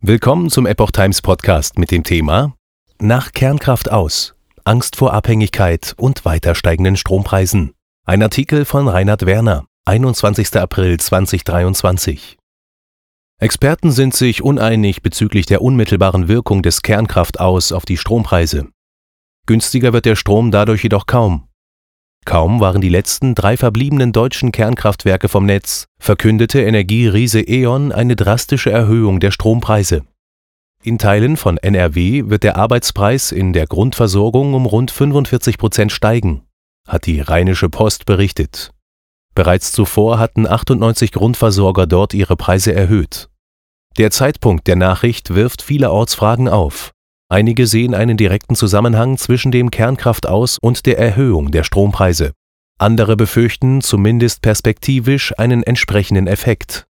Willkommen zum Epoch Times Podcast mit dem Thema Nach Kernkraft aus. Angst vor Abhängigkeit und weiter steigenden Strompreisen. Ein Artikel von Reinhard Werner, 21. April 2023. Experten sind sich uneinig bezüglich der unmittelbaren Wirkung des Kernkraft aus auf die Strompreise. Günstiger wird der Strom dadurch jedoch kaum. Kaum waren die letzten drei verbliebenen deutschen Kernkraftwerke vom Netz, verkündete Energieriese E.ON eine drastische Erhöhung der Strompreise. In Teilen von NRW wird der Arbeitspreis in der Grundversorgung um rund 45 Prozent steigen, hat die Rheinische Post berichtet. Bereits zuvor hatten 98 Grundversorger dort ihre Preise erhöht. Der Zeitpunkt der Nachricht wirft vielerorts Fragen auf. Einige sehen einen direkten Zusammenhang zwischen dem Kernkraftaus und der Erhöhung der Strompreise. Andere befürchten zumindest perspektivisch einen entsprechenden Effekt.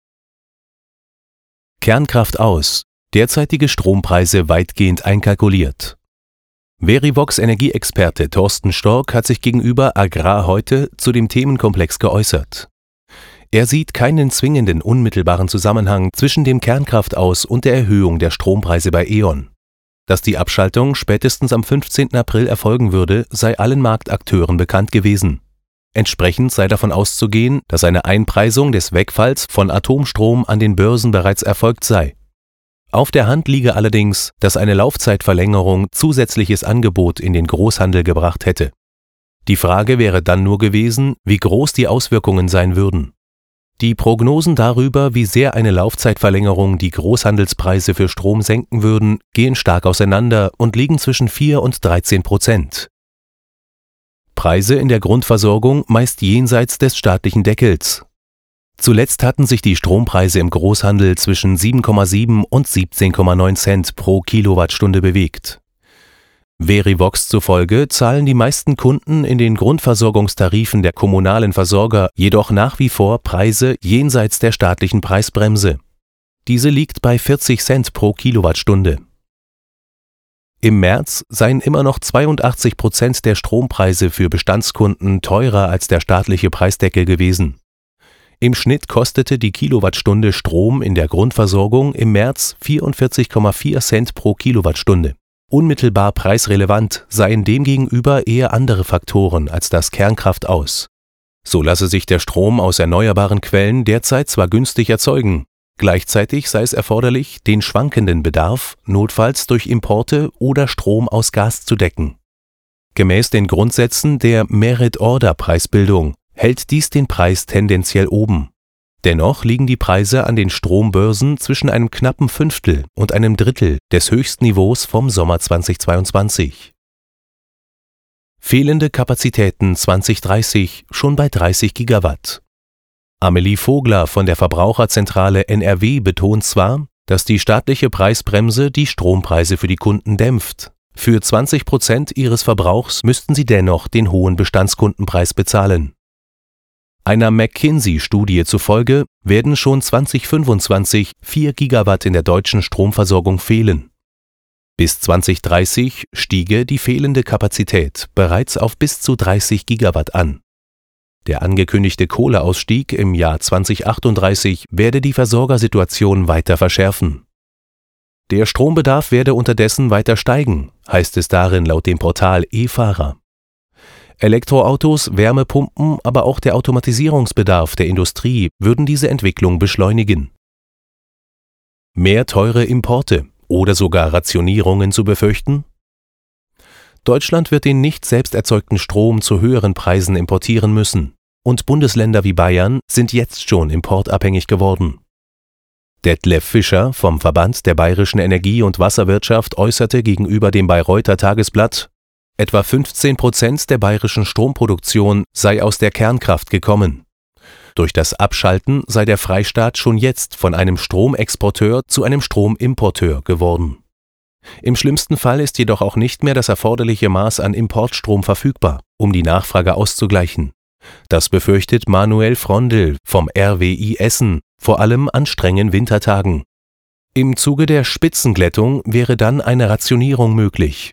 Kernkraft aus. Derzeitige Strompreise weitgehend einkalkuliert. Verivox Energieexperte Thorsten Stork hat sich gegenüber Agrar heute zu dem Themenkomplex geäußert. Er sieht keinen zwingenden unmittelbaren Zusammenhang zwischen dem Kernkraftaus und der Erhöhung der Strompreise bei E.ON. Dass die Abschaltung spätestens am 15. April erfolgen würde, sei allen Marktakteuren bekannt gewesen. Entsprechend sei davon auszugehen, dass eine Einpreisung des Wegfalls von Atomstrom an den Börsen bereits erfolgt sei. Auf der Hand liege allerdings, dass eine Laufzeitverlängerung zusätzliches Angebot in den Großhandel gebracht hätte. Die Frage wäre dann nur gewesen, wie groß die Auswirkungen sein würden. Die Prognosen darüber, wie sehr eine Laufzeitverlängerung die Großhandelspreise für Strom senken würden, gehen stark auseinander und liegen zwischen 4 und 13 Prozent. Preise in der Grundversorgung meist jenseits des staatlichen Deckels. Zuletzt hatten sich die Strompreise im Großhandel zwischen 7,7 und 17,9 Cent pro Kilowattstunde bewegt. Verivox zufolge zahlen die meisten Kunden in den Grundversorgungstarifen der kommunalen Versorger jedoch nach wie vor Preise jenseits der staatlichen Preisbremse. Diese liegt bei 40 Cent pro Kilowattstunde. Im März seien immer noch 82 Prozent der Strompreise für Bestandskunden teurer als der staatliche Preisdeckel gewesen. Im Schnitt kostete die Kilowattstunde Strom in der Grundversorgung im März 44,4 Cent pro Kilowattstunde. Unmittelbar preisrelevant seien demgegenüber eher andere Faktoren als das Kernkraft aus. So lasse sich der Strom aus erneuerbaren Quellen derzeit zwar günstig erzeugen, gleichzeitig sei es erforderlich, den schwankenden Bedarf notfalls durch Importe oder Strom aus Gas zu decken. Gemäß den Grundsätzen der Merit-Order-Preisbildung hält dies den Preis tendenziell oben. Dennoch liegen die Preise an den Strombörsen zwischen einem knappen Fünftel und einem Drittel des Höchstniveaus vom Sommer 2022. Fehlende Kapazitäten 2030 schon bei 30 Gigawatt. Amelie Vogler von der Verbraucherzentrale NRW betont zwar, dass die staatliche Preisbremse die Strompreise für die Kunden dämpft. Für 20 Prozent ihres Verbrauchs müssten sie dennoch den hohen Bestandskundenpreis bezahlen. Einer McKinsey-Studie zufolge werden schon 2025 4 Gigawatt in der deutschen Stromversorgung fehlen. Bis 2030 stiege die fehlende Kapazität bereits auf bis zu 30 Gigawatt an. Der angekündigte Kohleausstieg im Jahr 2038 werde die Versorgersituation weiter verschärfen. Der Strombedarf werde unterdessen weiter steigen, heißt es darin laut dem Portal e-Fahrer. Elektroautos, Wärmepumpen, aber auch der Automatisierungsbedarf der Industrie würden diese Entwicklung beschleunigen. Mehr teure Importe oder sogar Rationierungen zu befürchten? Deutschland wird den nicht selbst erzeugten Strom zu höheren Preisen importieren müssen, und Bundesländer wie Bayern sind jetzt schon importabhängig geworden. Detlef Fischer vom Verband der bayerischen Energie- und Wasserwirtschaft äußerte gegenüber dem Bayreuther Tagesblatt, Etwa 15 Prozent der bayerischen Stromproduktion sei aus der Kernkraft gekommen. Durch das Abschalten sei der Freistaat schon jetzt von einem Stromexporteur zu einem Stromimporteur geworden. Im schlimmsten Fall ist jedoch auch nicht mehr das erforderliche Maß an Importstrom verfügbar, um die Nachfrage auszugleichen. Das befürchtet Manuel Frondel vom RWI Essen, vor allem an strengen Wintertagen. Im Zuge der Spitzenglättung wäre dann eine Rationierung möglich,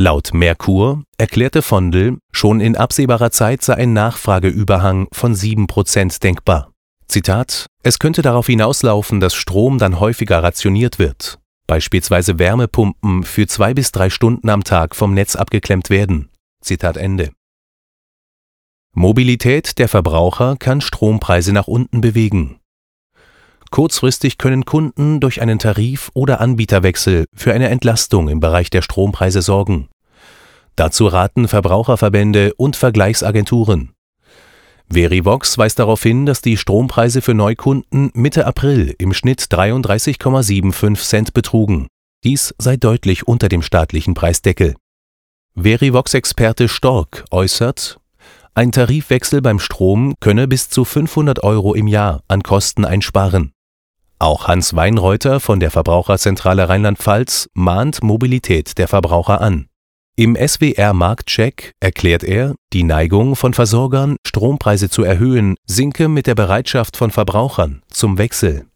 Laut Merkur erklärte Vondel, schon in absehbarer Zeit sei ein Nachfrageüberhang von 7 Prozent denkbar. Zitat Es könnte darauf hinauslaufen, dass Strom dann häufiger rationiert wird, beispielsweise Wärmepumpen für zwei bis drei Stunden am Tag vom Netz abgeklemmt werden. Zitat Ende. Mobilität der Verbraucher kann Strompreise nach unten bewegen. Kurzfristig können Kunden durch einen Tarif- oder Anbieterwechsel für eine Entlastung im Bereich der Strompreise sorgen. Dazu raten Verbraucherverbände und Vergleichsagenturen. Verivox weist darauf hin, dass die Strompreise für Neukunden Mitte April im Schnitt 33,75 Cent betrugen. Dies sei deutlich unter dem staatlichen Preisdeckel. Verivox-Experte Stork äußert, ein Tarifwechsel beim Strom könne bis zu 500 Euro im Jahr an Kosten einsparen. Auch Hans Weinreuter von der Verbraucherzentrale Rheinland-Pfalz mahnt Mobilität der Verbraucher an. Im SWR Marktcheck erklärt er, die Neigung von Versorgern, Strompreise zu erhöhen, sinke mit der Bereitschaft von Verbrauchern zum Wechsel